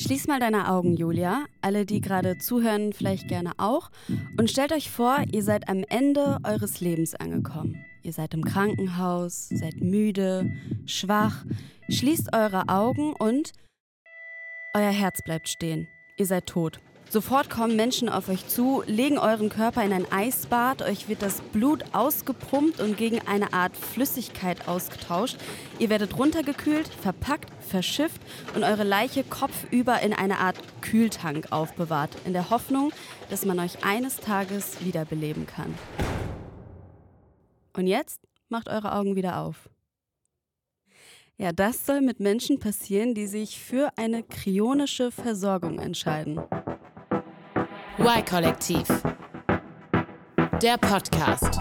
Schließ mal deine Augen, Julia. Alle, die gerade zuhören, vielleicht gerne auch. Und stellt euch vor, ihr seid am Ende eures Lebens angekommen. Ihr seid im Krankenhaus, seid müde, schwach. Schließt eure Augen und euer Herz bleibt stehen. Ihr seid tot. Sofort kommen Menschen auf euch zu, legen euren Körper in ein Eisbad, euch wird das Blut ausgepumpt und gegen eine Art Flüssigkeit ausgetauscht. Ihr werdet runtergekühlt, verpackt, verschifft und eure Leiche kopfüber in eine Art Kühltank aufbewahrt, in der Hoffnung, dass man euch eines Tages wiederbeleben kann. Und jetzt macht eure Augen wieder auf. Ja, das soll mit Menschen passieren, die sich für eine kryonische Versorgung entscheiden. Y-Kollektiv. Der Podcast.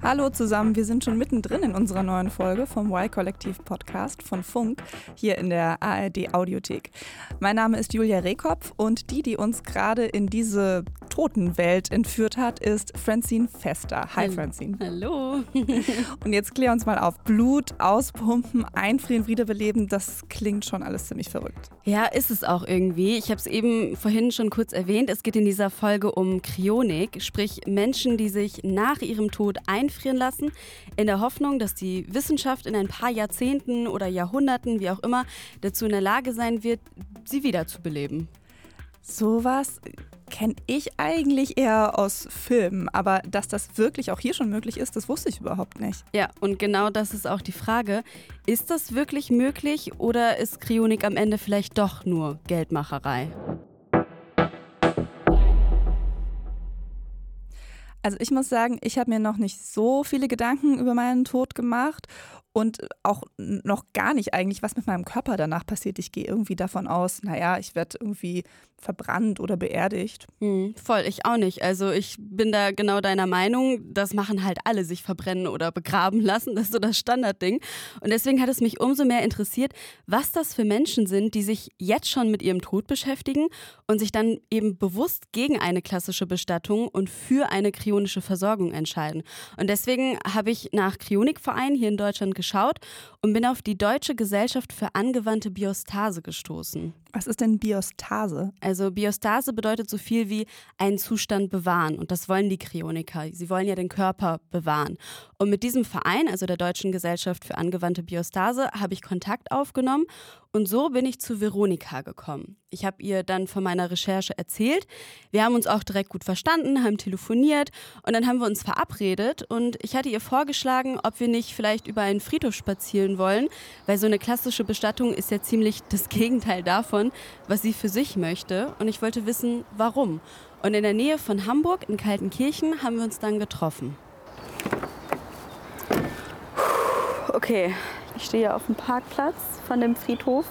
Hallo zusammen, wir sind schon mittendrin in unserer neuen Folge vom Y-Kollektiv Podcast von Funk hier in der ARD Audiothek. Mein Name ist Julia Rehkopf und die, die uns gerade in diese Totenwelt entführt hat, ist Francine Fester. Hi Francine. Hallo. und jetzt klär uns mal auf. Blut auspumpen, einfrieren, wiederbeleben, das klingt schon alles ziemlich verrückt. Ja, ist es auch irgendwie. Ich habe es eben vorhin schon kurz erwähnt. Es geht in dieser Folge um Kryonik, sprich Menschen, die sich nach ihrem Tod einfrieren lassen, in der Hoffnung, dass die Wissenschaft in ein paar Jahrzehnten oder Jahrhunderten, wie auch immer, dazu in der Lage sein wird, sie wiederzubeleben. Sowas kenne ich eigentlich eher aus Filmen, aber dass das wirklich auch hier schon möglich ist, das wusste ich überhaupt nicht. Ja, und genau das ist auch die Frage. Ist das wirklich möglich oder ist Kryonik am Ende vielleicht doch nur Geldmacherei? Also ich muss sagen, ich habe mir noch nicht so viele Gedanken über meinen Tod gemacht und auch noch gar nicht eigentlich, was mit meinem Körper danach passiert. Ich gehe irgendwie davon aus, naja, ich werde irgendwie verbrannt oder beerdigt. Hm, voll, ich auch nicht. Also ich bin da genau deiner Meinung. Das machen halt alle, sich verbrennen oder begraben lassen. Das ist so das Standardding. Und deswegen hat es mich umso mehr interessiert, was das für Menschen sind, die sich jetzt schon mit ihrem Tod beschäftigen und sich dann eben bewusst gegen eine klassische Bestattung und für eine kryonische Versorgung entscheiden. Und deswegen habe ich nach Kryonikverein hier in Deutschland geschaut und bin auf die Deutsche Gesellschaft für angewandte Biostase gestoßen. Was ist denn Biostase? Also Biostase bedeutet so viel wie einen Zustand bewahren und das wollen die Kryoniker. Sie wollen ja den Körper bewahren. Und mit diesem Verein, also der Deutschen Gesellschaft für angewandte Biostase, habe ich Kontakt aufgenommen und so bin ich zu Veronika gekommen. Ich habe ihr dann von meiner Recherche erzählt. Wir haben uns auch direkt gut verstanden, haben telefoniert und dann haben wir uns verabredet und ich hatte ihr vorgeschlagen, ob wir nicht vielleicht über einen Friedhof spazieren wollen, weil so eine klassische Bestattung ist ja ziemlich das Gegenteil davon, was sie für sich möchte und ich wollte wissen, warum. Und in der Nähe von Hamburg in Kaltenkirchen haben wir uns dann getroffen. Okay, ich stehe auf dem Parkplatz von dem Friedhof.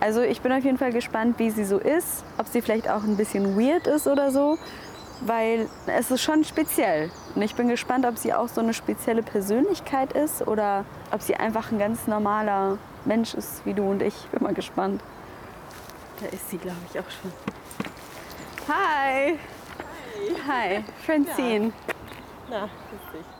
Also ich bin auf jeden Fall gespannt, wie sie so ist, ob sie vielleicht auch ein bisschen weird ist oder so, weil es ist schon speziell. Und ich bin gespannt, ob sie auch so eine spezielle Persönlichkeit ist oder ob sie einfach ein ganz normaler Mensch ist, wie du und ich. Bin mal gespannt. Da ist sie, glaube ich, auch schon. Hi! Hi! Hi, Francine. Ja. Na, grüß dich.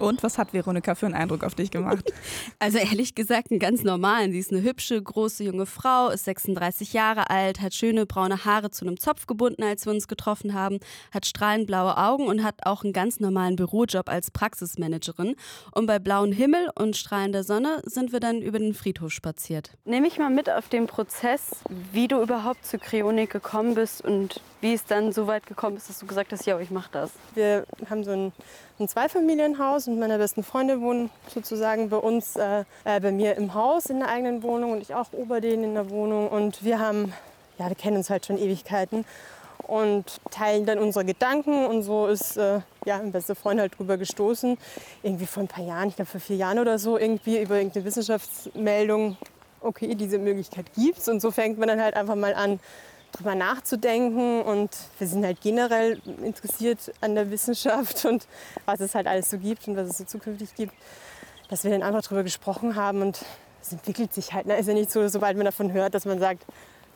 Und was hat Veronika für einen Eindruck auf dich gemacht? Also ehrlich gesagt, einen ganz normalen. Sie ist eine hübsche, große junge Frau, ist 36 Jahre alt, hat schöne braune Haare zu einem Zopf gebunden, als wir uns getroffen haben, hat strahlend blaue Augen und hat auch einen ganz normalen Bürojob als Praxismanagerin. Und bei blauem Himmel und strahlender Sonne sind wir dann über den Friedhof spaziert. Nehme ich mal mit auf den Prozess, wie du überhaupt zu Kryonik gekommen bist und wie es dann so weit gekommen ist, dass du gesagt hast, ja, ich mache das. Wir haben so ein, ein Zweifamilienhaus und meine besten Freunde wohnen sozusagen bei uns, äh, äh, bei mir im Haus in der eigenen Wohnung und ich auch ober denen in der Wohnung. Und wir haben, ja, wir kennen uns halt schon Ewigkeiten und teilen dann unsere Gedanken. Und so ist äh, ja, ein bester Freund halt drüber gestoßen. Irgendwie vor ein paar Jahren, ich glaube vor vier Jahren oder so, irgendwie über irgendeine Wissenschaftsmeldung, okay, diese Möglichkeit gibt's. Und so fängt man dann halt einfach mal an, drüber nachzudenken. Und wir sind halt generell interessiert an der Wissenschaft und was es halt alles so gibt und was es so zukünftig gibt, dass wir dann einfach drüber gesprochen haben und es entwickelt sich halt. Ne? Ist ja nicht so, sobald man davon hört, dass man sagt,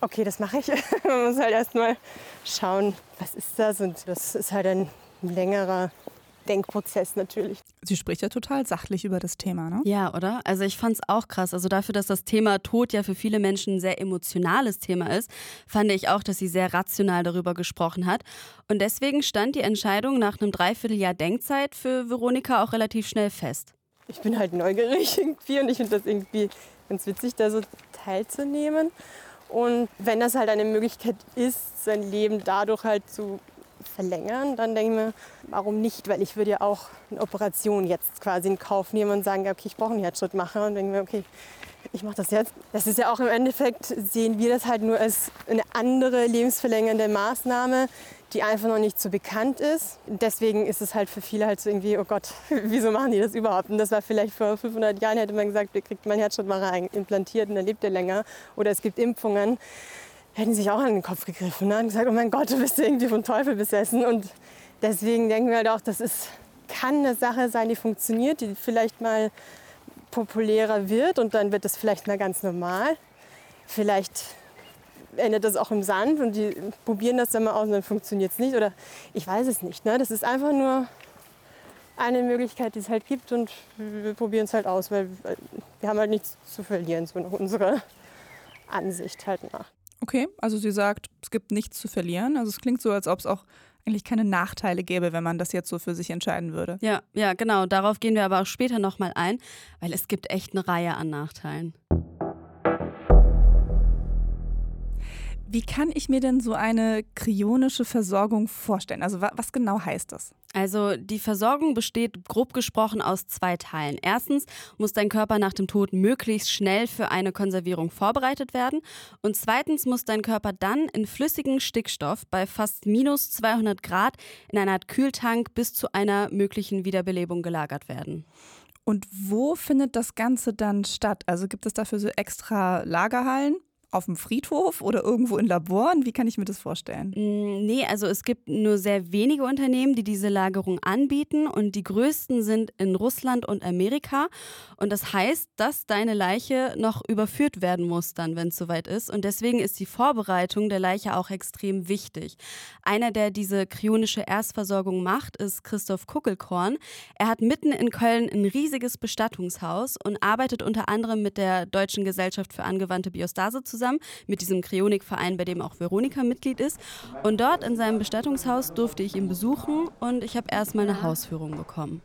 okay, das mache ich. man muss halt erstmal schauen, was ist das und das ist halt ein längerer Denkprozess natürlich. Sie spricht ja total sachlich über das Thema, ne? Ja, oder? Also ich fand es auch krass. Also dafür, dass das Thema Tod ja für viele Menschen ein sehr emotionales Thema ist, fand ich auch, dass sie sehr rational darüber gesprochen hat. Und deswegen stand die Entscheidung nach einem Dreivierteljahr Denkzeit für Veronika auch relativ schnell fest. Ich bin halt neugierig irgendwie und ich finde das irgendwie ganz witzig, da so teilzunehmen. Und wenn das halt eine Möglichkeit ist, sein Leben dadurch halt zu verlängern, dann denke ich mir, warum nicht? Weil ich würde ja auch eine Operation jetzt quasi in Kauf nehmen und sagen, okay, ich brauche einen Herzschrittmacher und denke mir, okay, ich mache das jetzt. Das ist ja auch im Endeffekt, sehen wir das halt nur als eine andere lebensverlängernde Maßnahme, die einfach noch nicht so bekannt ist. Deswegen ist es halt für viele halt so irgendwie, oh Gott, wieso machen die das überhaupt? Und das war vielleicht vor 500 Jahren, hätte man gesagt, wir kriegt man Herzschrittmacher implantiert und dann lebt er länger. Oder es gibt Impfungen hätten sich auch an den Kopf gegriffen ne? und gesagt, oh mein Gott, du bist irgendwie vom Teufel besessen. Und deswegen denken wir halt auch, das ist, kann eine Sache sein, die funktioniert, die vielleicht mal populärer wird und dann wird das vielleicht mal ganz normal. Vielleicht endet das auch im Sand und die probieren das dann mal aus und dann funktioniert es nicht. Oder ich weiß es nicht. Ne? Das ist einfach nur eine Möglichkeit, die es halt gibt und wir probieren es halt aus, weil wir haben halt nichts zu verlieren, so nach unserer Ansicht halt nach. Okay, also sie sagt, es gibt nichts zu verlieren. Also es klingt so, als ob es auch eigentlich keine Nachteile gäbe, wenn man das jetzt so für sich entscheiden würde. Ja, ja, genau. Darauf gehen wir aber auch später nochmal ein, weil es gibt echt eine Reihe an Nachteilen. Wie kann ich mir denn so eine kryonische Versorgung vorstellen? Also was genau heißt das? Also die Versorgung besteht grob gesprochen aus zwei Teilen. Erstens muss dein Körper nach dem Tod möglichst schnell für eine Konservierung vorbereitet werden. Und zweitens muss dein Körper dann in flüssigen Stickstoff bei fast minus 200 Grad in einer Art Kühltank bis zu einer möglichen Wiederbelebung gelagert werden. Und wo findet das Ganze dann statt? Also gibt es dafür so extra Lagerhallen? Auf dem Friedhof oder irgendwo in Laboren? Wie kann ich mir das vorstellen? Mm, nee, also es gibt nur sehr wenige Unternehmen, die diese Lagerung anbieten und die größten sind in Russland und Amerika. Und das heißt, dass deine Leiche noch überführt werden muss dann, wenn es soweit ist. Und deswegen ist die Vorbereitung der Leiche auch extrem wichtig. Einer, der diese kryonische Erstversorgung macht, ist Christoph Kuckelkorn. Er hat mitten in Köln ein riesiges Bestattungshaus und arbeitet unter anderem mit der Deutschen Gesellschaft für angewandte Biostase zusammen zusammen mit diesem Kryonikverein, bei dem auch Veronika Mitglied ist. Und dort in seinem Bestattungshaus durfte ich ihn besuchen und ich habe erstmal eine Hausführung bekommen.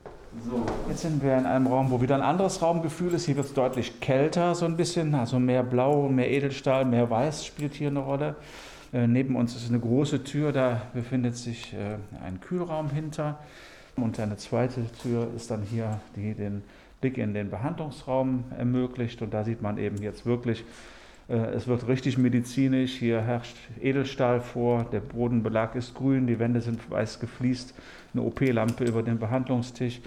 So, jetzt sind wir in einem Raum, wo wieder ein anderes Raumgefühl ist. Hier wird es deutlich kälter, so ein bisschen. Also mehr Blau, mehr Edelstahl, mehr Weiß spielt hier eine Rolle. Äh, neben uns ist eine große Tür, da befindet sich äh, ein Kühlraum hinter. Und eine zweite Tür ist dann hier, die den Blick in den Behandlungsraum ermöglicht. Und da sieht man eben jetzt wirklich es wird richtig medizinisch. Hier herrscht Edelstahl vor. Der Bodenbelag ist grün. Die Wände sind weiß gefliest. Eine OP-Lampe über den Behandlungstisch.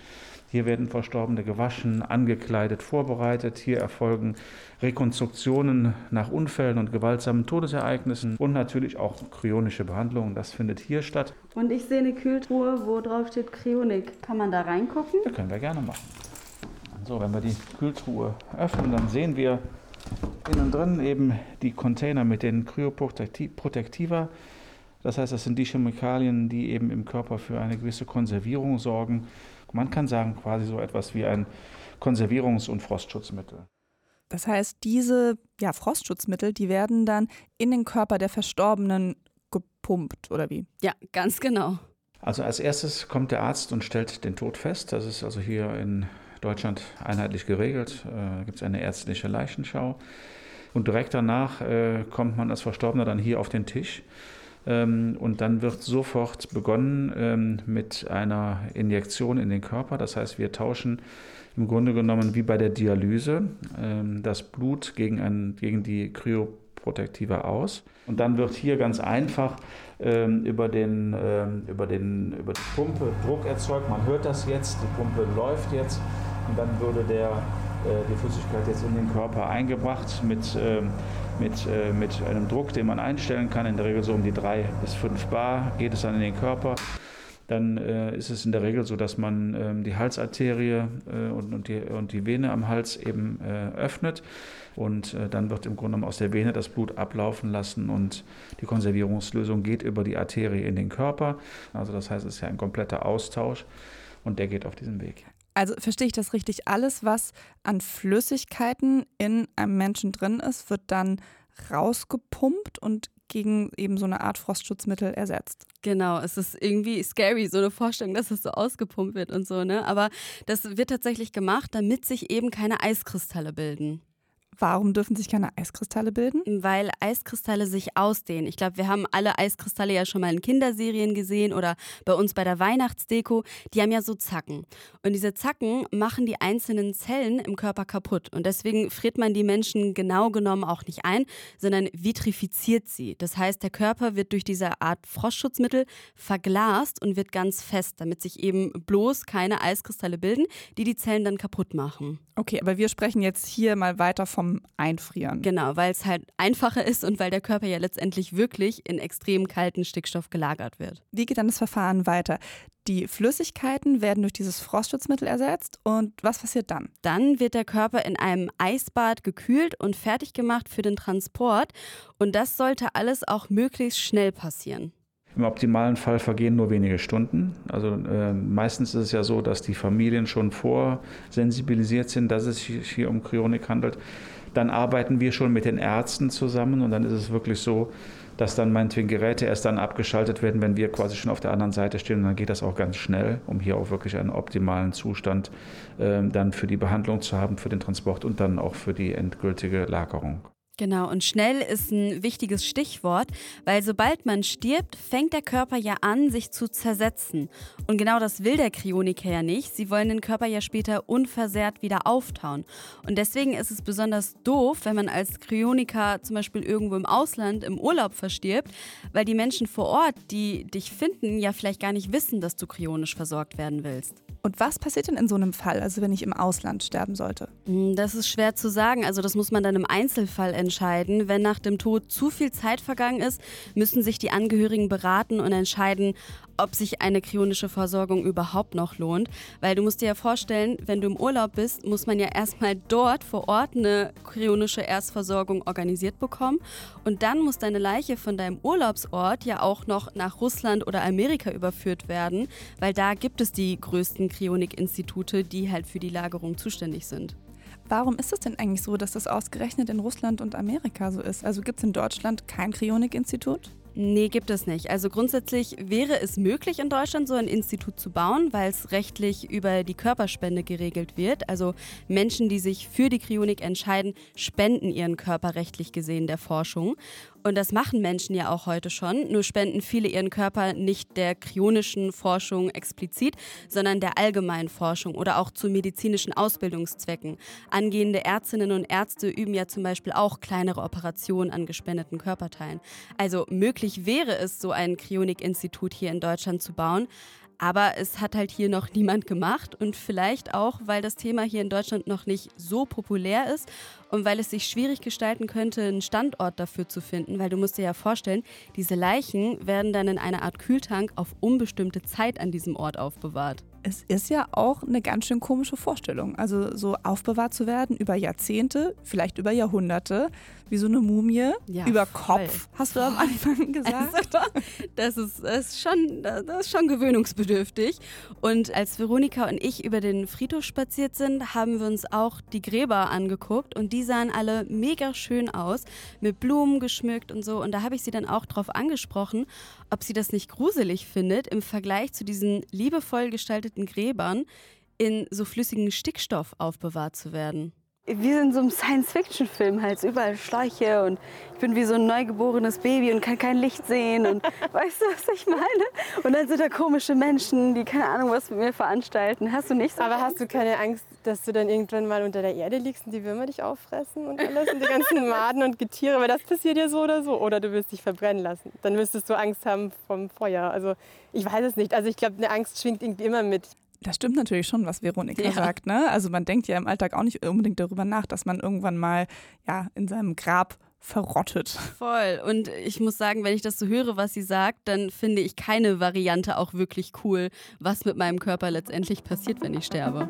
Hier werden Verstorbene gewaschen, angekleidet, vorbereitet. Hier erfolgen Rekonstruktionen nach Unfällen und gewaltsamen Todesereignissen und natürlich auch kryonische Behandlungen. Das findet hier statt. Und ich sehe eine Kühltruhe, wo drauf steht Kryonik. Kann man da reingucken? Das können wir gerne machen. So, wenn wir die Kühltruhe öffnen, dann sehen wir Innen drin eben die Container mit den Kryoprotektiva. Das heißt, das sind die Chemikalien, die eben im Körper für eine gewisse Konservierung sorgen. Man kann sagen, quasi so etwas wie ein Konservierungs- und Frostschutzmittel. Das heißt, diese ja, Frostschutzmittel, die werden dann in den Körper der Verstorbenen gepumpt, oder wie? Ja, ganz genau. Also als erstes kommt der Arzt und stellt den Tod fest. Das ist also hier in Deutschland einheitlich geregelt. Äh, da gibt es eine ärztliche Leichenschau. Und direkt danach äh, kommt man als Verstorbener dann hier auf den Tisch. Ähm, und dann wird sofort begonnen ähm, mit einer Injektion in den Körper. Das heißt, wir tauschen im Grunde genommen wie bei der Dialyse ähm, das Blut gegen, ein, gegen die Kryoprotektiva aus. Und dann wird hier ganz einfach ähm, über, den, ähm, über, den, über die Pumpe Druck erzeugt. Man hört das jetzt, die Pumpe läuft jetzt und dann würde der, äh, die Flüssigkeit jetzt in den Körper eingebracht mit, äh, mit, äh, mit einem Druck, den man einstellen kann. In der Regel so um die drei bis fünf Bar geht es dann in den Körper. Dann äh, ist es in der Regel so, dass man ähm, die Halsarterie äh, und, und, die, und die Vene am Hals eben äh, öffnet. Und dann wird im Grunde aus der Vene das Blut ablaufen lassen und die Konservierungslösung geht über die Arterie in den Körper. Also das heißt, es ist ja ein kompletter Austausch. und der geht auf diesen Weg. Also verstehe ich das richtig? Alles, was an Flüssigkeiten in einem Menschen drin ist, wird dann rausgepumpt und gegen eben so eine Art Frostschutzmittel ersetzt. Genau, es ist irgendwie scary, so eine Vorstellung, dass es so ausgepumpt wird und so, ne? Aber das wird tatsächlich gemacht, damit sich eben keine Eiskristalle bilden. Warum dürfen sich keine Eiskristalle bilden? Weil Eiskristalle sich ausdehnen. Ich glaube, wir haben alle Eiskristalle ja schon mal in Kinderserien gesehen oder bei uns bei der Weihnachtsdeko. Die haben ja so Zacken. Und diese Zacken machen die einzelnen Zellen im Körper kaputt. Und deswegen friert man die Menschen genau genommen auch nicht ein, sondern vitrifiziert sie. Das heißt, der Körper wird durch diese Art Frostschutzmittel verglast und wird ganz fest, damit sich eben bloß keine Eiskristalle bilden, die die Zellen dann kaputt machen. Okay, aber wir sprechen jetzt hier mal weiter vom vom Einfrieren. Genau, weil es halt einfacher ist und weil der Körper ja letztendlich wirklich in extrem kalten Stickstoff gelagert wird. Wie geht dann das Verfahren weiter? Die Flüssigkeiten werden durch dieses Frostschutzmittel ersetzt und was passiert dann? Dann wird der Körper in einem Eisbad gekühlt und fertig gemacht für den Transport und das sollte alles auch möglichst schnell passieren. Im optimalen Fall vergehen nur wenige Stunden. Also äh, meistens ist es ja so, dass die Familien schon vorsensibilisiert sind, dass es sich hier um Kryonik handelt. Dann arbeiten wir schon mit den Ärzten zusammen und dann ist es wirklich so, dass dann meinetwegen Geräte erst dann abgeschaltet werden, wenn wir quasi schon auf der anderen Seite stehen. Und dann geht das auch ganz schnell, um hier auch wirklich einen optimalen Zustand äh, dann für die Behandlung zu haben, für den Transport und dann auch für die endgültige Lagerung. Genau, und schnell ist ein wichtiges Stichwort, weil sobald man stirbt, fängt der Körper ja an, sich zu zersetzen. Und genau das will der Kryoniker ja nicht. Sie wollen den Körper ja später unversehrt wieder auftauen. Und deswegen ist es besonders doof, wenn man als Kryoniker zum Beispiel irgendwo im Ausland im Urlaub verstirbt, weil die Menschen vor Ort, die dich finden, ja vielleicht gar nicht wissen, dass du kryonisch versorgt werden willst. Und was passiert denn in so einem Fall, also wenn ich im Ausland sterben sollte? Hm, das ist schwer zu sagen. Also das muss man dann im Einzelfall entscheiden. Wenn nach dem Tod zu viel Zeit vergangen ist, müssen sich die Angehörigen beraten und entscheiden, ob sich eine kryonische Versorgung überhaupt noch lohnt. Weil du musst dir ja vorstellen, wenn du im Urlaub bist, muss man ja erstmal dort vor Ort eine kryonische Erstversorgung organisiert bekommen. Und dann muss deine Leiche von deinem Urlaubsort ja auch noch nach Russland oder Amerika überführt werden, weil da gibt es die größten Kryonik-Institute, die halt für die Lagerung zuständig sind. Warum ist es denn eigentlich so, dass das ausgerechnet in Russland und Amerika so ist? Also gibt es in Deutschland kein Kryonik-Institut? Nee, gibt es nicht. Also grundsätzlich wäre es möglich, in Deutschland so ein Institut zu bauen, weil es rechtlich über die Körperspende geregelt wird. Also Menschen, die sich für die Kryonik entscheiden, spenden ihren Körper rechtlich gesehen der Forschung. Und das machen Menschen ja auch heute schon, nur spenden viele ihren Körper nicht der kryonischen Forschung explizit, sondern der allgemeinen Forschung oder auch zu medizinischen Ausbildungszwecken. Angehende Ärztinnen und Ärzte üben ja zum Beispiel auch kleinere Operationen an gespendeten Körperteilen. Also möglich wäre es, so ein Kryonik-Institut hier in Deutschland zu bauen, aber es hat halt hier noch niemand gemacht und vielleicht auch, weil das Thema hier in Deutschland noch nicht so populär ist und weil es sich schwierig gestalten könnte, einen Standort dafür zu finden, weil du musst dir ja vorstellen, diese Leichen werden dann in einer Art Kühltank auf unbestimmte Zeit an diesem Ort aufbewahrt. Es ist ja auch eine ganz schön komische Vorstellung. Also so aufbewahrt zu werden über Jahrzehnte, vielleicht über Jahrhunderte, wie so eine Mumie, ja, über voll. Kopf, hast du am Anfang gesagt. Also, das, ist, das, ist schon, das ist schon gewöhnungsbedürftig. Und als Veronika und ich über den Friedhof spaziert sind, haben wir uns auch die Gräber angeguckt und die sahen alle mega schön aus, mit Blumen geschmückt und so. Und da habe ich sie dann auch drauf angesprochen, ob sie das nicht gruselig findet im Vergleich zu diesen liebevoll gestalteten Gräbern in so flüssigem Stickstoff aufbewahrt zu werden wie in so einem Science-Fiction-Film halt, überall Schläuche und ich bin wie so ein neugeborenes Baby und kann kein Licht sehen und weißt du, was ich meine? Und dann sind da komische Menschen, die keine Ahnung was mit mir veranstalten. Hast du nicht so Aber hast du keine Angst, dass du dann irgendwann mal unter der Erde liegst und die Würmer dich auffressen und alles und die ganzen Maden und Getiere, weil das passiert ja so oder so. Oder du wirst dich verbrennen lassen. Dann müsstest du Angst haben vom Feuer. Also ich weiß es nicht. Also ich glaube, eine Angst schwingt irgendwie immer mit. Das stimmt natürlich schon, was Veronika ja. sagt. Ne? Also man denkt ja im Alltag auch nicht unbedingt darüber nach, dass man irgendwann mal ja, in seinem Grab verrottet. Voll. Und ich muss sagen, wenn ich das so höre, was sie sagt, dann finde ich keine Variante auch wirklich cool, was mit meinem Körper letztendlich passiert, wenn ich sterbe.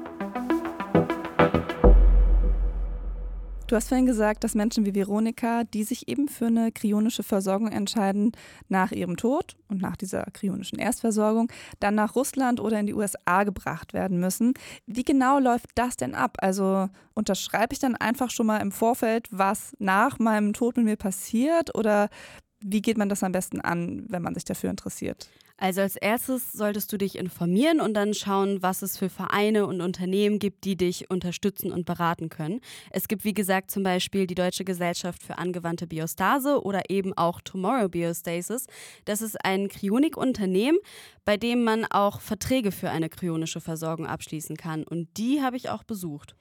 Du hast vorhin gesagt, dass Menschen wie Veronika, die sich eben für eine kryonische Versorgung entscheiden, nach ihrem Tod und nach dieser kryonischen Erstversorgung dann nach Russland oder in die USA gebracht werden müssen. Wie genau läuft das denn ab? Also unterschreibe ich dann einfach schon mal im Vorfeld, was nach meinem Tod mit mir passiert oder wie geht man das am besten an, wenn man sich dafür interessiert? Also als erstes solltest du dich informieren und dann schauen, was es für Vereine und Unternehmen gibt, die dich unterstützen und beraten können. Es gibt, wie gesagt, zum Beispiel die Deutsche Gesellschaft für angewandte Biostase oder eben auch Tomorrow Biostasis. Das ist ein Kryonikunternehmen, bei dem man auch Verträge für eine kryonische Versorgung abschließen kann. Und die habe ich auch besucht.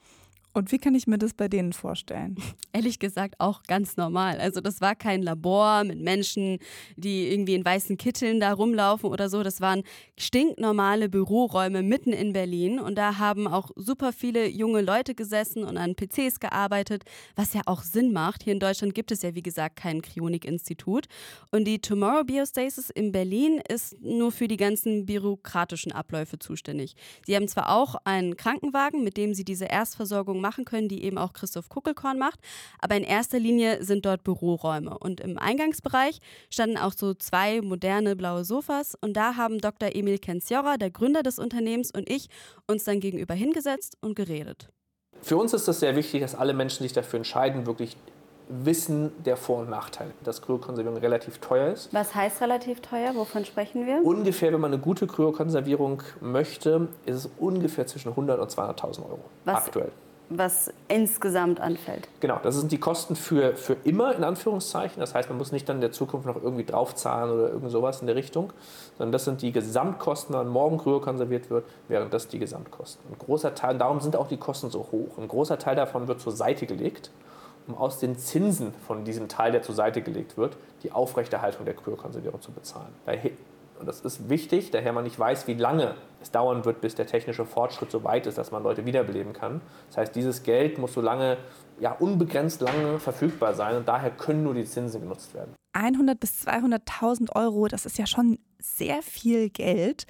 Und wie kann ich mir das bei denen vorstellen? Ehrlich gesagt auch ganz normal. Also das war kein Labor mit Menschen, die irgendwie in weißen Kitteln da rumlaufen oder so. Das waren stinknormale Büroräume mitten in Berlin. Und da haben auch super viele junge Leute gesessen und an PCs gearbeitet, was ja auch Sinn macht. Hier in Deutschland gibt es ja, wie gesagt, kein Kryonik-Institut. Und die Tomorrow Biostasis in Berlin ist nur für die ganzen bürokratischen Abläufe zuständig. Sie haben zwar auch einen Krankenwagen, mit dem sie diese Erstversorgung machen können, die eben auch Christoph Kuckelkorn macht. Aber in erster Linie sind dort Büroräume. Und im Eingangsbereich standen auch so zwei moderne blaue Sofas. Und da haben Dr. Emil Kenziora, der Gründer des Unternehmens, und ich uns dann gegenüber hingesetzt und geredet. Für uns ist es sehr wichtig, dass alle Menschen sich dafür entscheiden, wirklich wissen der Vor- und Nachteile. Dass Kryokonservierung relativ teuer ist. Was heißt relativ teuer? Wovon sprechen wir? Ungefähr, wenn man eine gute Kryokonservierung möchte, ist es ungefähr zwischen 100 und 200.000 Euro Was? aktuell Was insgesamt anfällt. Genau, das sind die Kosten für, für immer in Anführungszeichen. Das heißt, man muss nicht dann in der Zukunft noch irgendwie draufzahlen oder irgend sowas in der Richtung, sondern das sind die Gesamtkosten, wenn morgen kryokonserviert wird, wären das die Gesamtkosten. Ein großer Teil, darum sind auch die Kosten so hoch. Ein großer Teil davon wird zur Seite gelegt, um aus den Zinsen von diesem Teil, der zur Seite gelegt wird, die Aufrechterhaltung der Kryokonservierung zu bezahlen. Und das ist wichtig, daher man nicht weiß, wie lange es dauern wird, bis der technische Fortschritt so weit ist, dass man Leute wiederbeleben kann. Das heißt, dieses Geld muss so lange, ja, unbegrenzt lange verfügbar sein und daher können nur die Zinsen genutzt werden. 100 bis 200.000 Euro, das ist ja schon sehr viel Geld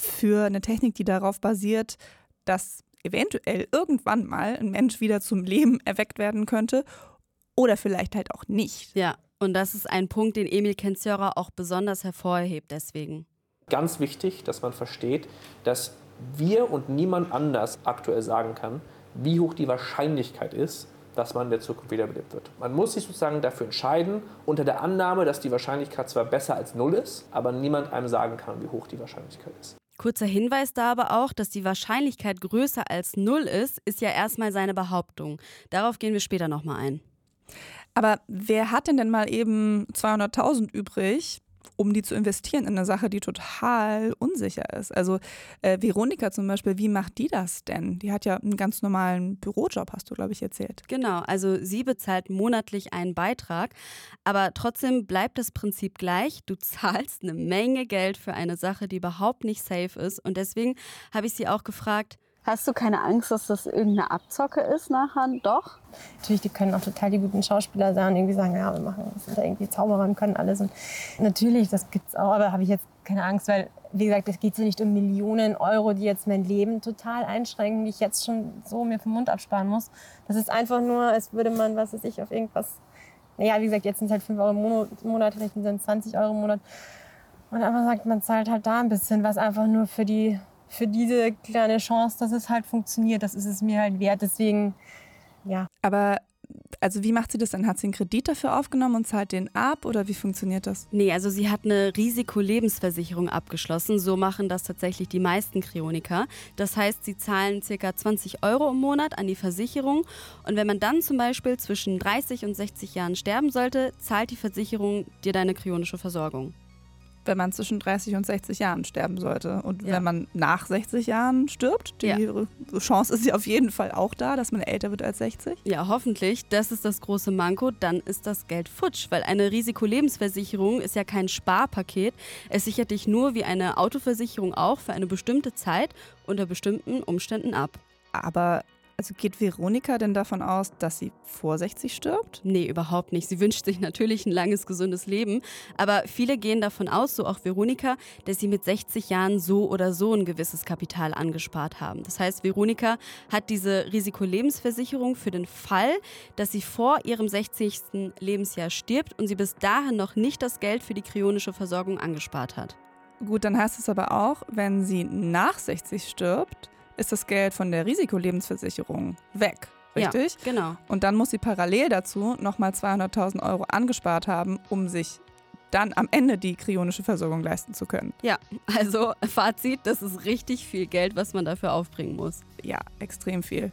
für eine Technik, die darauf basiert, dass eventuell irgendwann mal ein Mensch wieder zum Leben erweckt werden könnte oder vielleicht halt auch nicht. Ja, und das ist ein Punkt, den Emil Kenziora auch besonders hervorhebt deswegen. Ganz wichtig, dass man versteht, dass wir und niemand anders aktuell sagen kann, wie hoch die Wahrscheinlichkeit ist, dass man in der Zukunft wiederbelebt wird. Man muss sich sozusagen dafür entscheiden, unter der Annahme, dass die Wahrscheinlichkeit zwar besser als null ist, aber niemand einem sagen kann, wie hoch die Wahrscheinlichkeit ist. Kurzer Hinweis da aber auch, dass die Wahrscheinlichkeit größer als null ist, ist ja erstmal seine Behauptung. Darauf gehen wir später nochmal ein. Aber wer hat denn denn mal eben 200.000 übrig, um die zu investieren in eine Sache, die total unsicher ist? Also äh, Veronika zum Beispiel, wie macht die das denn? Die hat ja einen ganz normalen Bürojob, hast du, glaube ich, erzählt. Genau, also sie bezahlt monatlich einen Beitrag, aber trotzdem bleibt das Prinzip gleich. Du zahlst eine Menge Geld für eine Sache, die überhaupt nicht safe ist. Und deswegen habe ich sie auch gefragt, Hast du keine Angst, dass das irgendeine Abzocke ist nachher? Doch? Natürlich, die können auch total die guten Schauspieler sein und irgendwie sagen, ja, wir machen, wir sind irgendwie Zauberer und können alles. Und natürlich, das gibt's auch, aber habe ich jetzt keine Angst, weil, wie gesagt, es geht ja nicht um Millionen Euro, die jetzt mein Leben total einschränken, die ich jetzt schon so mir vom Mund absparen muss. Das ist einfach nur, als würde man, was weiß ich, auf irgendwas, naja, wie gesagt, jetzt sind es halt 5 Euro im Monat, vielleicht sind es 20 Euro im Monat. Und einfach sagt, man zahlt halt da ein bisschen, was einfach nur für die, für diese kleine Chance, dass es halt funktioniert, das ist es mir halt wert. Deswegen, ja. Aber also wie macht sie das dann? Hat sie einen Kredit dafür aufgenommen und zahlt den ab oder wie funktioniert das? nee, also sie hat eine Risikolebensversicherung abgeschlossen. So machen das tatsächlich die meisten Kryoniker. Das heißt, sie zahlen ca. 20 Euro im Monat an die Versicherung. Und wenn man dann zum Beispiel zwischen 30 und 60 Jahren sterben sollte, zahlt die Versicherung dir deine kryonische Versorgung. Wenn man zwischen 30 und 60 Jahren sterben sollte. Und Ja. wenn man nach 60 Jahren stirbt, die Ja. Chance ist ja auf jeden Fall auch da, dass man älter wird als 60. Ja, hoffentlich. Das ist das große Manko. Dann ist das Geld futsch, weil eine Risikolebensversicherung ist ja kein Sparpaket. Es sichert dich nur wie eine Autoversicherung auch für eine bestimmte Zeit unter bestimmten Umständen ab. Aber Also geht Veronika denn davon aus, dass sie vor 60 stirbt? Nee, überhaupt nicht. Sie wünscht sich natürlich ein langes, gesundes Leben. Aber viele gehen davon aus, so auch Veronika, dass sie mit 60 Jahren so oder so ein gewisses Kapital angespart haben. Das heißt, Veronika hat diese Risikolebensversicherung für den Fall, dass sie vor ihrem 60. Lebensjahr stirbt und sie bis dahin noch nicht das Geld für die kryonische Versorgung angespart hat. Gut, dann heißt es aber auch, wenn sie nach 60 stirbt, ist das Geld von der Risikolebensversicherung weg. Richtig? Ja, genau. Und dann muss sie parallel dazu nochmal 200.000 Euro angespart haben, um sich dann am Ende die kryonische Versorgung leisten zu können. Ja, also Fazit, das ist richtig viel Geld, was man dafür aufbringen muss. Ja, extrem viel.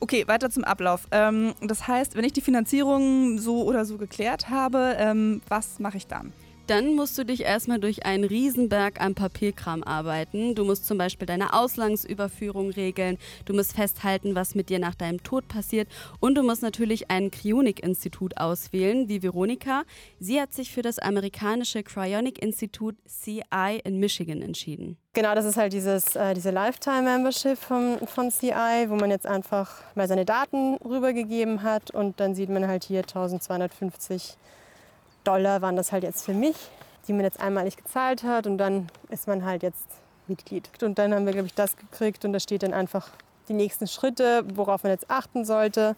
Okay, weiter zum Ablauf. Ähm, das heißt, wenn ich die Finanzierung so oder so geklärt habe, ähm, was mache ich dann? Dann musst du dich erstmal durch einen Riesenberg an Papierkram arbeiten. Du musst zum Beispiel deine Auslandsüberführung regeln, du musst festhalten, was mit dir nach deinem Tod passiert und du musst natürlich ein Cryonic-Institut auswählen, wie Veronika. Sie hat sich für das amerikanische Cryonic-Institut CI in Michigan entschieden. Genau, das ist halt dieses, äh, diese Lifetime-Membership von, von CI, wo man jetzt einfach mal seine Daten rübergegeben hat und dann sieht man halt hier 1250 Dollar waren das halt jetzt für mich, die man jetzt einmalig gezahlt hat und dann ist man halt jetzt Mitglied. Und dann haben wir, glaube ich, das gekriegt und da steht dann einfach die nächsten Schritte, worauf man jetzt achten sollte.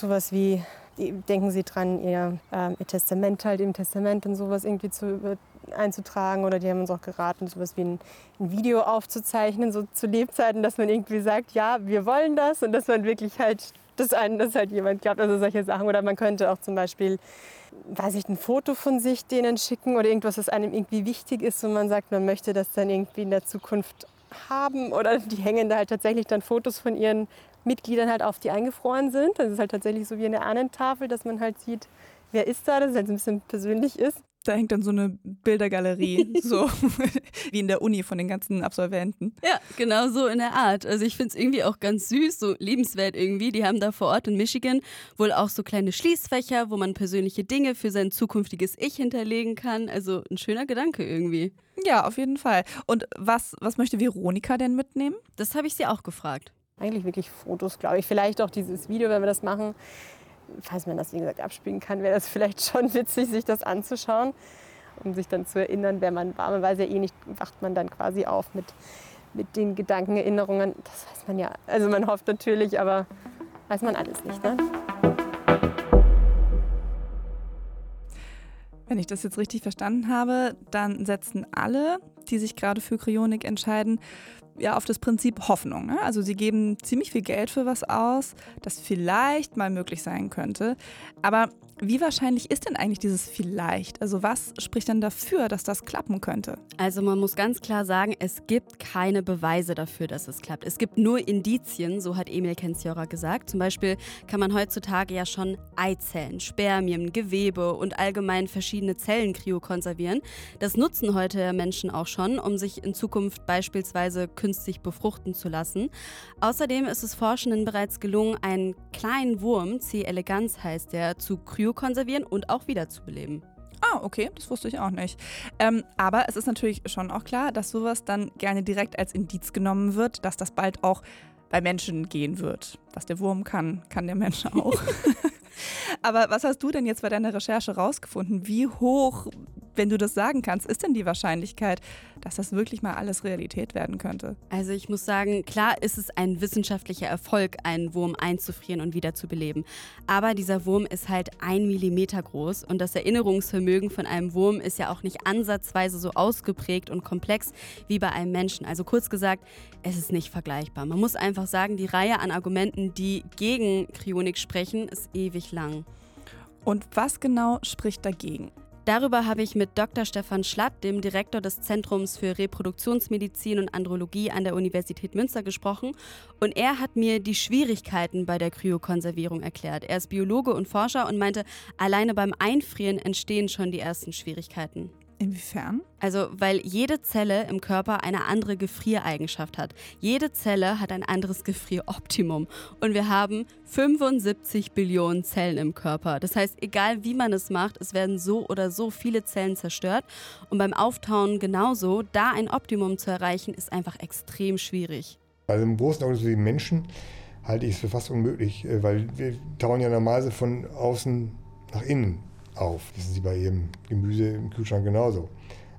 Sowas wie, denken Sie dran, Ihr, äh, Ihr Testament halt im Testament und sowas irgendwie zu, einzutragen oder die haben uns auch geraten, sowas wie ein, ein, Video aufzuzeichnen, so zu Lebzeiten, dass man irgendwie sagt, ja, wir wollen das und dass man wirklich halt, dass einen das halt jemand glaubt, also solche Sachen. Oder man könnte auch zum Beispiel weiß ich, ein Foto von sich denen schicken oder irgendwas, was einem irgendwie wichtig ist und man sagt, man möchte das dann irgendwie in der Zukunft haben oder die hängen da halt tatsächlich dann Fotos von ihren Mitgliedern halt auf, die eingefroren sind. Das ist halt tatsächlich so wie eine Ahnentafel, dass man halt sieht, wer ist da, dass es halt ein bisschen persönlich ist. Da hängt dann so eine Bildergalerie, so wie in der Uni von den ganzen Absolventen. Ja, genau so in der Art. Also ich finde es irgendwie auch ganz süß, so liebenswert irgendwie. Die haben da vor Ort in Michigan wohl auch so kleine Schließfächer, wo man persönliche Dinge für sein zukünftiges Ich hinterlegen kann. Also ein schöner Gedanke irgendwie. Ja, auf jeden Fall. Und was, was möchte Veronika denn mitnehmen? Das habe ich sie auch gefragt. Eigentlich wirklich Fotos, glaube ich. Vielleicht auch dieses Video, wenn wir das machen falls man das wie gesagt abspielen kann, wäre das vielleicht schon witzig, sich das anzuschauen, um sich dann zu erinnern, wer man war. Man weiß ja eh nicht, wacht man dann quasi auf mit, mit den Gedanken, Erinnerungen. Das weiß man ja. Also man hofft natürlich, aber weiß man alles nicht. Ne? Wenn ich das jetzt richtig verstanden habe, dann setzen alle, die sich gerade für Kryonik entscheiden, ja auf das Prinzip Hoffnung. Ne? Also sie geben ziemlich viel Geld für was aus, das vielleicht mal möglich sein könnte. Aber wie wahrscheinlich ist denn eigentlich dieses vielleicht? Also was spricht denn dafür, dass das klappen könnte? Also man muss ganz klar sagen, es gibt keine Beweise dafür, dass es klappt. Es gibt nur Indizien, so hat Emil Kenziora gesagt. Zum Beispiel kann man heutzutage ja schon Eizellen, Spermien, Gewebe und allgemein verschiedene Zellen kryokonservieren. Das nutzen heute Menschen auch schon, um sich in Zukunft beispielsweise künstlich befruchten zu lassen. Außerdem ist es Forschenden bereits gelungen, einen kleinen Wurm, C. elegans heißt der, zu kryo konservieren und auch wiederzubeleben. Ah, okay, das wusste ich auch nicht. Ähm, aber es ist natürlich schon auch klar, dass sowas dann gerne direkt als Indiz genommen wird, dass das bald auch bei Menschen gehen wird. Was der Wurm kann, kann der Mensch auch. aber was hast du denn jetzt bei deiner Recherche rausgefunden? Wie hoch wenn du das sagen kannst, ist denn die Wahrscheinlichkeit, dass das wirklich mal alles Realität werden könnte? Also ich muss sagen, klar ist es ein wissenschaftlicher Erfolg, einen Wurm einzufrieren und wieder zu beleben. Aber dieser Wurm ist halt ein Millimeter groß und das Erinnerungsvermögen von einem Wurm ist ja auch nicht ansatzweise so ausgeprägt und komplex wie bei einem Menschen. Also kurz gesagt, es ist nicht vergleichbar. Man muss einfach sagen, die Reihe an Argumenten, die gegen Kryonik sprechen, ist ewig lang. Und was genau spricht dagegen? Darüber habe ich mit Dr. Stefan Schlatt, dem Direktor des Zentrums für Reproduktionsmedizin und Andrologie an der Universität Münster, gesprochen. Und er hat mir die Schwierigkeiten bei der Kryokonservierung erklärt. Er ist Biologe und Forscher und meinte, alleine beim Einfrieren entstehen schon die ersten Schwierigkeiten. Inwiefern? Also, weil jede Zelle im Körper eine andere Gefriereigenschaft hat. Jede Zelle hat ein anderes Gefrieroptimum. Und wir haben 75 Billionen Zellen im Körper. Das heißt, egal wie man es macht, es werden so oder so viele Zellen zerstört. Und beim Auftauen genauso. Da ein Optimum zu erreichen, ist einfach extrem schwierig. Also im Großen Augenblick wie Menschen halte ich es für fast unmöglich, äh, weil wir tauen ja normalerweise von außen nach innen auf. Das ist Sie bei Ihrem Gemüse im Kühlschrank genauso.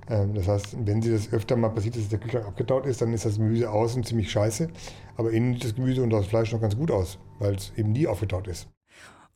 Ähm, das heißt, wenn Sie das öfter mal passiert, dass der Kühlschrank abgetaut ist, dann ist das Gemüse außen ziemlich scheiße, aber innen sieht das Gemüse und das Fleisch noch ganz gut aus, weil es eben nie aufgetaut ist.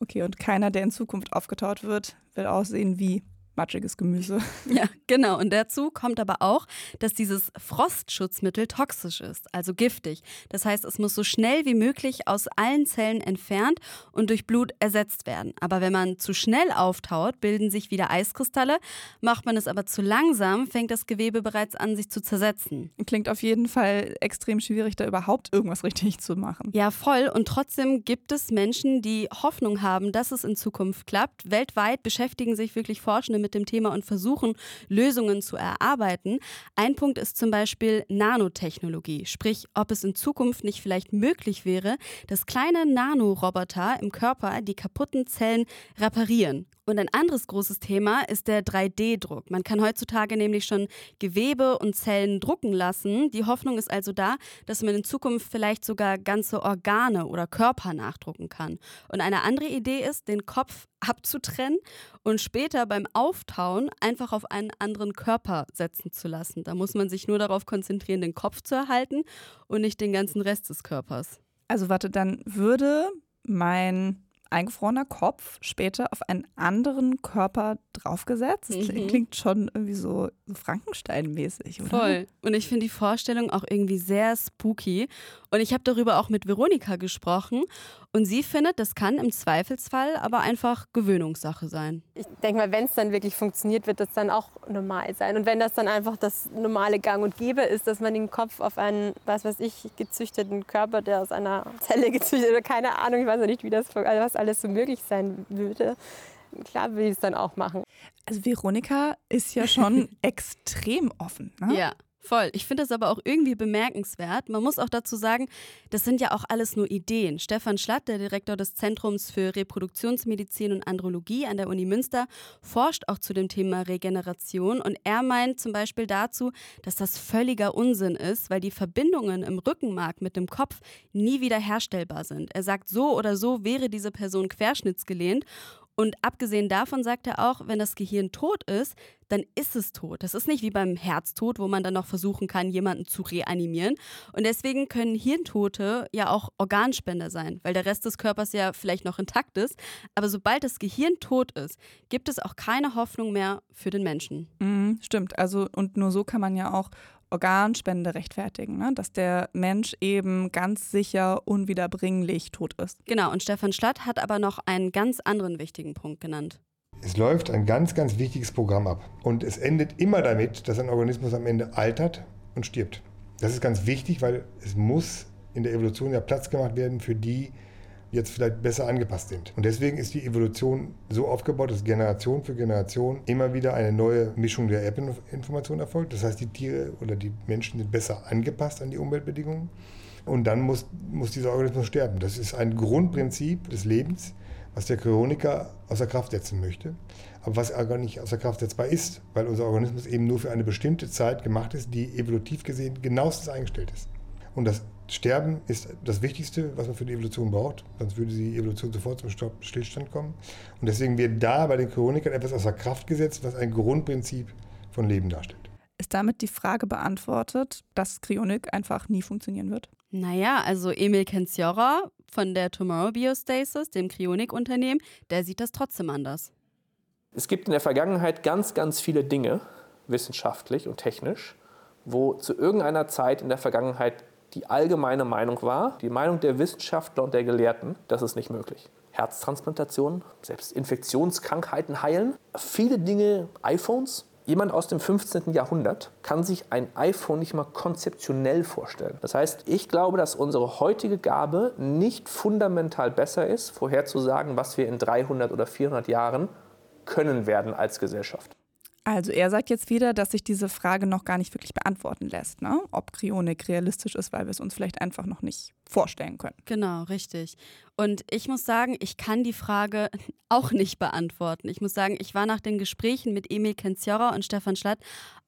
Okay, und keiner, der in Zukunft aufgetaut wird, will aussehen wie matschiges Gemüse. Ja, genau. Und dazu kommt aber auch, dass dieses Frostschutzmittel toxisch ist, also giftig. Das heißt, es muss so schnell wie möglich aus allen Zellen entfernt und durch Blut ersetzt werden. Aber wenn man zu schnell auftaut, bilden sich wieder Eiskristalle. Macht man es aber zu langsam, fängt das Gewebe bereits an, sich zu zersetzen. Klingt auf jeden Fall extrem schwierig, da überhaupt irgendwas richtig zu machen. Ja, voll. Und trotzdem gibt es Menschen, die Hoffnung haben, dass es in Zukunft klappt. Weltweit beschäftigen sich wirklich Forschende mit dem Thema und versuchen, Lösungen zu erarbeiten. Ein Punkt ist zum Beispiel Nanotechnologie, sprich, ob es in Zukunft nicht vielleicht möglich wäre, dass kleine Nanoroboter im Körper die kaputten Zellen reparieren. Und ein anderes großes Thema ist der 3D-Druck. Man kann heutzutage nämlich schon Gewebe und Zellen drucken lassen. Die Hoffnung ist also da, dass man in Zukunft vielleicht sogar ganze Organe oder Körper nachdrucken kann. Und eine andere Idee ist, den Kopf abzutrennen und später beim Auftauen einfach auf einen anderen Körper setzen zu lassen. Da muss man sich nur darauf konzentrieren, den Kopf zu erhalten und nicht den ganzen Rest des Körpers. Also warte, dann würde mein eingefrorener Kopf später auf einen anderen Körper draufgesetzt. Mhm. Klingt schon irgendwie so, so Frankenstein-mäßig, oder? Voll. Und ich finde die Vorstellung auch irgendwie sehr spooky. Und ich habe darüber auch mit Veronika gesprochen. Und sie findet, das kann im Zweifelsfall aber einfach Gewöhnungssache sein. Ich denke mal, wenn es dann wirklich funktioniert, wird das dann auch normal sein. Und wenn das dann einfach das normale Gang und Gäbe ist, dass man den Kopf auf einen, was weiß ich, gezüchteten Körper, der aus einer Zelle gezüchtet oder keine Ahnung, ich weiß noch nicht, wie das, also was alles so möglich sein würde, klar will ich es dann auch machen. Also Veronika ist ja schon extrem offen. Ne? Ja. Voll. Ich finde das aber auch irgendwie bemerkenswert. Man muss auch dazu sagen, das sind ja auch alles nur Ideen. Stefan Schlatt, der Direktor des Zentrums für Reproduktionsmedizin und Andrologie an der Uni Münster, forscht auch zu dem Thema Regeneration und er meint zum Beispiel dazu, dass das völliger Unsinn ist, weil die Verbindungen im Rückenmark mit dem Kopf nie wieder herstellbar sind. Er sagt, so oder so wäre diese Person querschnittsgelehnt und abgesehen davon sagt er auch, wenn das Gehirn tot ist, dann ist es tot. Das ist nicht wie beim Herztod, wo man dann noch versuchen kann, jemanden zu reanimieren. Und deswegen können Hirntote ja auch Organspender sein, weil der Rest des Körpers ja vielleicht noch intakt ist. Aber sobald das Gehirn tot ist, gibt es auch keine Hoffnung mehr für den Menschen. Mhm, stimmt. Also und nur so kann man ja auch Organspende rechtfertigen, ne? dass der Mensch eben ganz sicher unwiederbringlich tot ist. Genau, und Stefan Schlatt hat aber noch einen ganz anderen wichtigen Punkt genannt. Es läuft ein ganz, ganz wichtiges Programm ab. Und es endet immer damit, dass ein Organismus am Ende altert und stirbt. Das ist ganz wichtig, weil es muss in der Evolution ja Platz gemacht werden für die, jetzt vielleicht besser angepasst sind. Und deswegen ist die Evolution so aufgebaut, dass Generation für Generation immer wieder eine neue Mischung der Erbinformation erfolgt. Das heißt, die Tiere oder die Menschen sind besser angepasst an die Umweltbedingungen. Und dann muss, muss dieser Organismus sterben. Das ist ein Grundprinzip des Lebens, was der Chroniker außer Kraft setzen möchte, aber was gar nicht außer Kraft setzbar ist, weil unser Organismus eben nur für eine bestimmte Zeit gemacht ist, die evolutiv gesehen genauestens eingestellt ist. Und das Sterben ist das Wichtigste, was man für die Evolution braucht, sonst würde die Evolution sofort zum Stillstand kommen. Und deswegen wird da bei den Chronikern etwas außer Kraft gesetzt, was ein Grundprinzip von Leben darstellt. Ist damit die Frage beantwortet, dass Kryonik einfach nie funktionieren wird? Naja, also Emil Kenziora von der Tomorrow Biostasis, dem Kryonik-Unternehmen, der sieht das trotzdem anders. Es gibt in der Vergangenheit ganz, ganz viele Dinge, wissenschaftlich und technisch, wo zu irgendeiner Zeit in der Vergangenheit die allgemeine Meinung war, die Meinung der Wissenschaftler und der Gelehrten, das ist nicht möglich. Herztransplantationen, selbst Infektionskrankheiten heilen, viele Dinge, iPhones. Jemand aus dem 15. Jahrhundert kann sich ein iPhone nicht mal konzeptionell vorstellen. Das heißt, ich glaube, dass unsere heutige Gabe nicht fundamental besser ist, vorherzusagen, was wir in 300 oder 400 Jahren können werden als Gesellschaft. Also er sagt jetzt wieder, dass sich diese Frage noch gar nicht wirklich beantworten lässt, ne? ob Kryonik realistisch ist, weil wir es uns vielleicht einfach noch nicht vorstellen können. Genau, richtig. Und ich muss sagen, ich kann die Frage auch nicht beantworten. Ich muss sagen, ich war nach den Gesprächen mit Emil Kenziora und Stefan Schlatt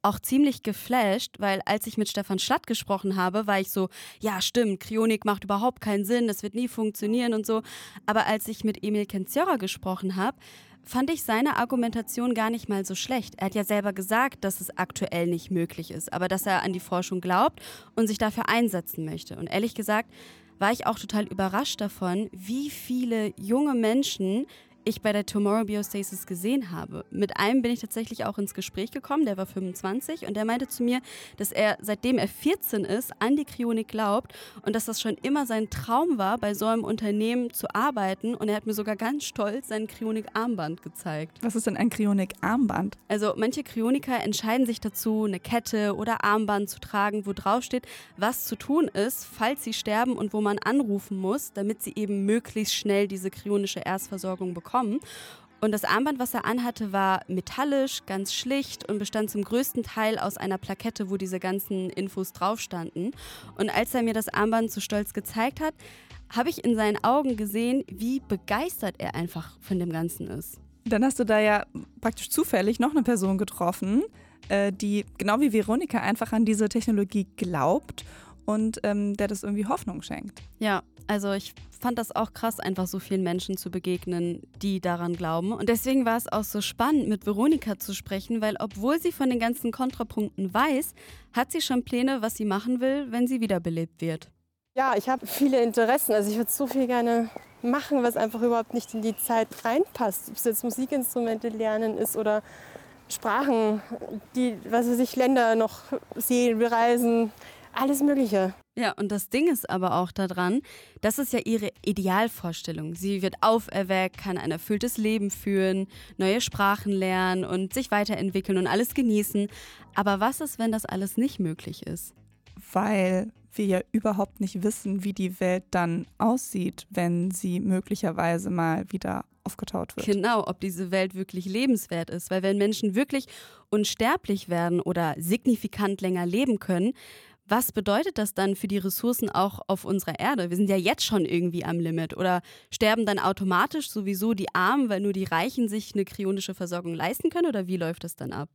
auch ziemlich geflasht, weil als ich mit Stefan Schlatt gesprochen habe, war ich so, ja stimmt, Kryonik macht überhaupt keinen Sinn, das wird nie funktionieren und so. Aber als ich mit Emil Kenziora gesprochen habe, fand ich seine Argumentation gar nicht mal so schlecht. Er hat ja selber gesagt, dass es aktuell nicht möglich ist, aber dass er an die Forschung glaubt und sich dafür einsetzen möchte. Und ehrlich gesagt war ich auch total überrascht davon, wie viele junge Menschen ich bei der Tomorrow Biostasis gesehen habe. Mit einem bin ich tatsächlich auch ins Gespräch gekommen, der war 25 und der meinte zu mir, dass er seitdem er 14 ist, an die Kryonik glaubt und dass das schon immer sein Traum war, bei so einem Unternehmen zu arbeiten und er hat mir sogar ganz stolz sein Kryonik-Armband gezeigt. Was ist denn ein Kryonik-Armband? Also manche Kryoniker entscheiden sich dazu, eine Kette oder Armband zu tragen, wo drauf steht, was zu tun ist, falls sie sterben und wo man anrufen muss, damit sie eben möglichst schnell diese kryonische Erstversorgung bekommen bekommen. Und das Armband, was er anhatte, war metallisch, ganz schlicht und bestand zum größten Teil aus einer Plakette, wo diese ganzen Infos drauf standen. Und als er mir das Armband so stolz gezeigt hat, habe ich in seinen Augen gesehen, wie begeistert er einfach von dem Ganzen ist. Dann hast du da ja praktisch zufällig noch eine Person getroffen, äh, die genau wie Veronika einfach an diese Technologie glaubt und ähm, der das irgendwie Hoffnung schenkt. Ja, also ich fand das auch krass, einfach so vielen Menschen zu begegnen, die daran glauben. Und deswegen war es auch so spannend, mit Veronika zu sprechen, weil obwohl sie von den ganzen Kontrapunkten weiß, hat sie schon Pläne, was sie machen will, wenn sie wiederbelebt wird. Ja, ich habe viele Interessen. Also ich würde so viel gerne machen, was einfach überhaupt nicht in die Zeit reinpasst. Ob es jetzt Musikinstrumente lernen ist oder Sprachen, die, was weiß ich, Länder noch sehen, bereisen, alles Mögliche. Ja, und das Ding ist aber auch daran, das ist ja ihre Idealvorstellung. Sie wird auferweckt, kann ein erfülltes Leben führen, neue Sprachen lernen und sich weiterentwickeln und alles genießen. Aber was ist, wenn das alles nicht möglich ist? Weil wir ja überhaupt nicht wissen, wie die Welt dann aussieht, wenn sie möglicherweise mal wieder aufgetaut wird. Genau, ob diese Welt wirklich lebenswert ist. Weil wenn Menschen wirklich unsterblich werden oder signifikant länger leben können, was bedeutet das dann für die Ressourcen auch auf unserer Erde? Wir sind ja jetzt schon irgendwie am Limit. Oder sterben dann automatisch sowieso die Armen, weil nur die Reichen sich eine kryonische Versorgung leisten können? Oder wie läuft das dann ab?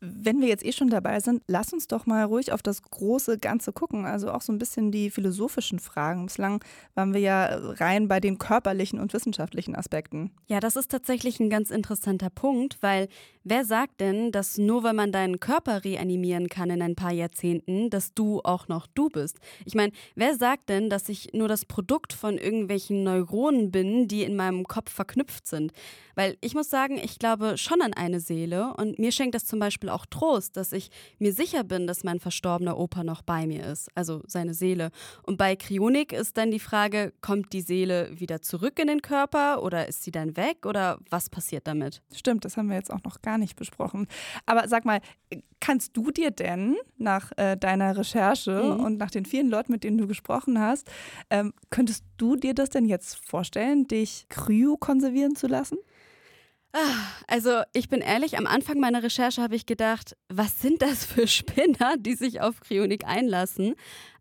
Wenn wir jetzt eh schon dabei sind, lass uns doch mal ruhig auf das große Ganze gucken. Also auch so ein bisschen die philosophischen Fragen. Bislang waren wir ja rein bei den körperlichen und wissenschaftlichen Aspekten. Ja, das ist tatsächlich ein ganz interessanter Punkt, weil wer sagt denn, dass nur weil man deinen Körper reanimieren kann in ein paar Jahrzehnten, dass du auch noch du bist? Ich meine, wer sagt denn, dass ich nur das Produkt von irgendwelchen Neuronen bin, die in meinem Kopf verknüpft sind? Weil ich muss sagen, ich glaube schon an eine Seele und mir schenkt das zum Beispiel auch Trost, dass ich mir sicher bin, dass mein verstorbener Opa noch bei mir ist, also seine Seele. Und bei Kryonik ist dann die Frage, kommt die Seele wieder zurück in den Körper oder ist sie dann weg oder was passiert damit? Stimmt, das haben wir jetzt auch noch gar nicht besprochen. Aber sag mal, kannst du dir denn nach äh, deiner Recherche mhm. und nach den vielen Leuten, mit denen du gesprochen hast, ähm, könntest du dir das denn jetzt vorstellen, dich kryokonservieren zu lassen? Also ich bin ehrlich, am Anfang meiner Recherche habe ich gedacht, was sind das für Spinner, die sich auf Kryonik einlassen?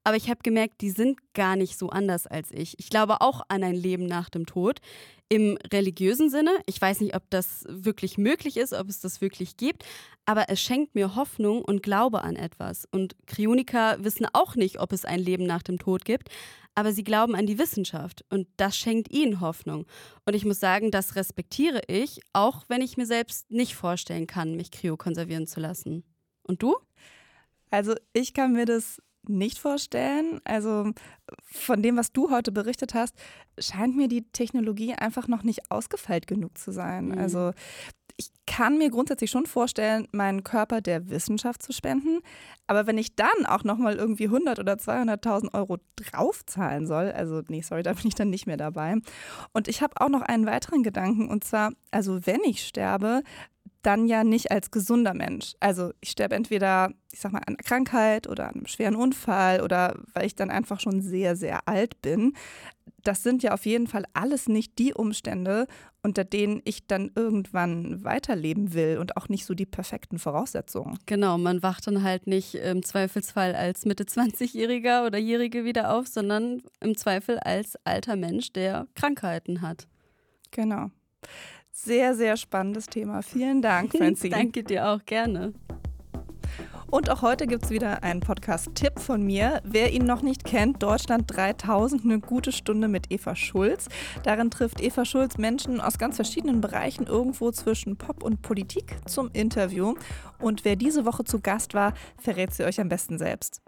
Aber ich habe gemerkt, die sind gar nicht so anders als ich. Ich glaube auch an ein Leben nach dem Tod. Im religiösen Sinne, ich weiß nicht, ob das wirklich möglich ist, ob es das wirklich gibt, aber es schenkt mir Hoffnung und Glaube an etwas. Und Kryoniker wissen auch nicht, ob es ein Leben nach dem Tod gibt, aber sie glauben an die Wissenschaft und das schenkt ihnen Hoffnung. Und ich muss sagen, das respektiere ich, auch wenn ich mir selbst nicht vorstellen kann, mich kryokonservieren zu lassen. Und du? Also ich kann mir das nicht vorstellen. Also von dem, was du heute berichtet hast, scheint mir die Technologie einfach noch nicht ausgefeilt genug zu sein. Mhm. Also ich kann mir grundsätzlich schon vorstellen, meinen Körper der Wissenschaft zu spenden. Aber wenn ich dann auch nochmal irgendwie 100 oder 200.000 Euro draufzahlen soll, also nee, sorry, da bin ich dann nicht mehr dabei. Und ich habe auch noch einen weiteren Gedanken und zwar, also wenn ich sterbe, dann ja nicht als gesunder Mensch. Also ich sterbe entweder, ich sag mal, an einer Krankheit oder an einem schweren Unfall oder weil ich dann einfach schon sehr, sehr alt bin. Das sind ja auf jeden Fall alles nicht die Umstände, unter denen ich dann irgendwann weiterleben will und auch nicht so die perfekten Voraussetzungen. Genau, man wacht dann halt nicht im Zweifelsfall als Mitte 20-Jähriger oder Jährige wieder auf, sondern im Zweifel als alter Mensch, der Krankheiten hat. Genau. Sehr, sehr spannendes Thema. Vielen Dank, Francine. Danke dir auch gerne. Und auch heute gibt es wieder einen Podcast-Tipp von mir. Wer ihn noch nicht kennt, Deutschland 3000, eine gute Stunde mit Eva Schulz. Darin trifft Eva Schulz Menschen aus ganz verschiedenen Bereichen irgendwo zwischen Pop und Politik zum Interview. Und wer diese Woche zu Gast war, verrät sie euch am besten selbst.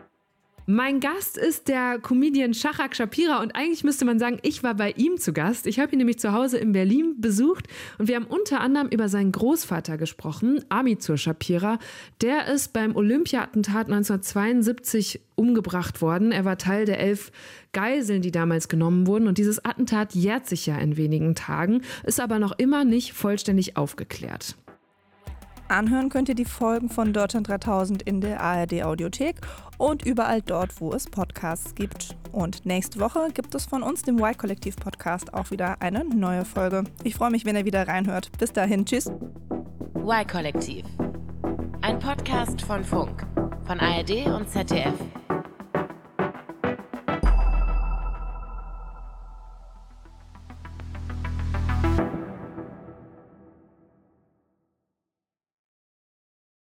Mein Gast ist der Comedian Shachak Shapira und eigentlich müsste man sagen, ich war bei ihm zu Gast. Ich habe ihn nämlich zu Hause in Berlin besucht und wir haben unter anderem über seinen Großvater gesprochen, Amitsur Shapira. Der ist beim Olympia-Attentat 1972 umgebracht worden. Er war Teil der elf Geiseln, die damals genommen wurden und dieses Attentat jährt sich ja in wenigen Tagen, ist aber noch immer nicht vollständig aufgeklärt. Anhören könnt ihr die Folgen von Deutschland 3000 in der ARD Audiothek und überall dort, wo es Podcasts gibt. Und nächste Woche gibt es von uns, dem Y-Kollektiv Podcast, auch wieder eine neue Folge. Ich freue mich, wenn ihr wieder reinhört. Bis dahin, tschüss. Y-Kollektiv. Ein Podcast von Funk, von ARD und ZDF.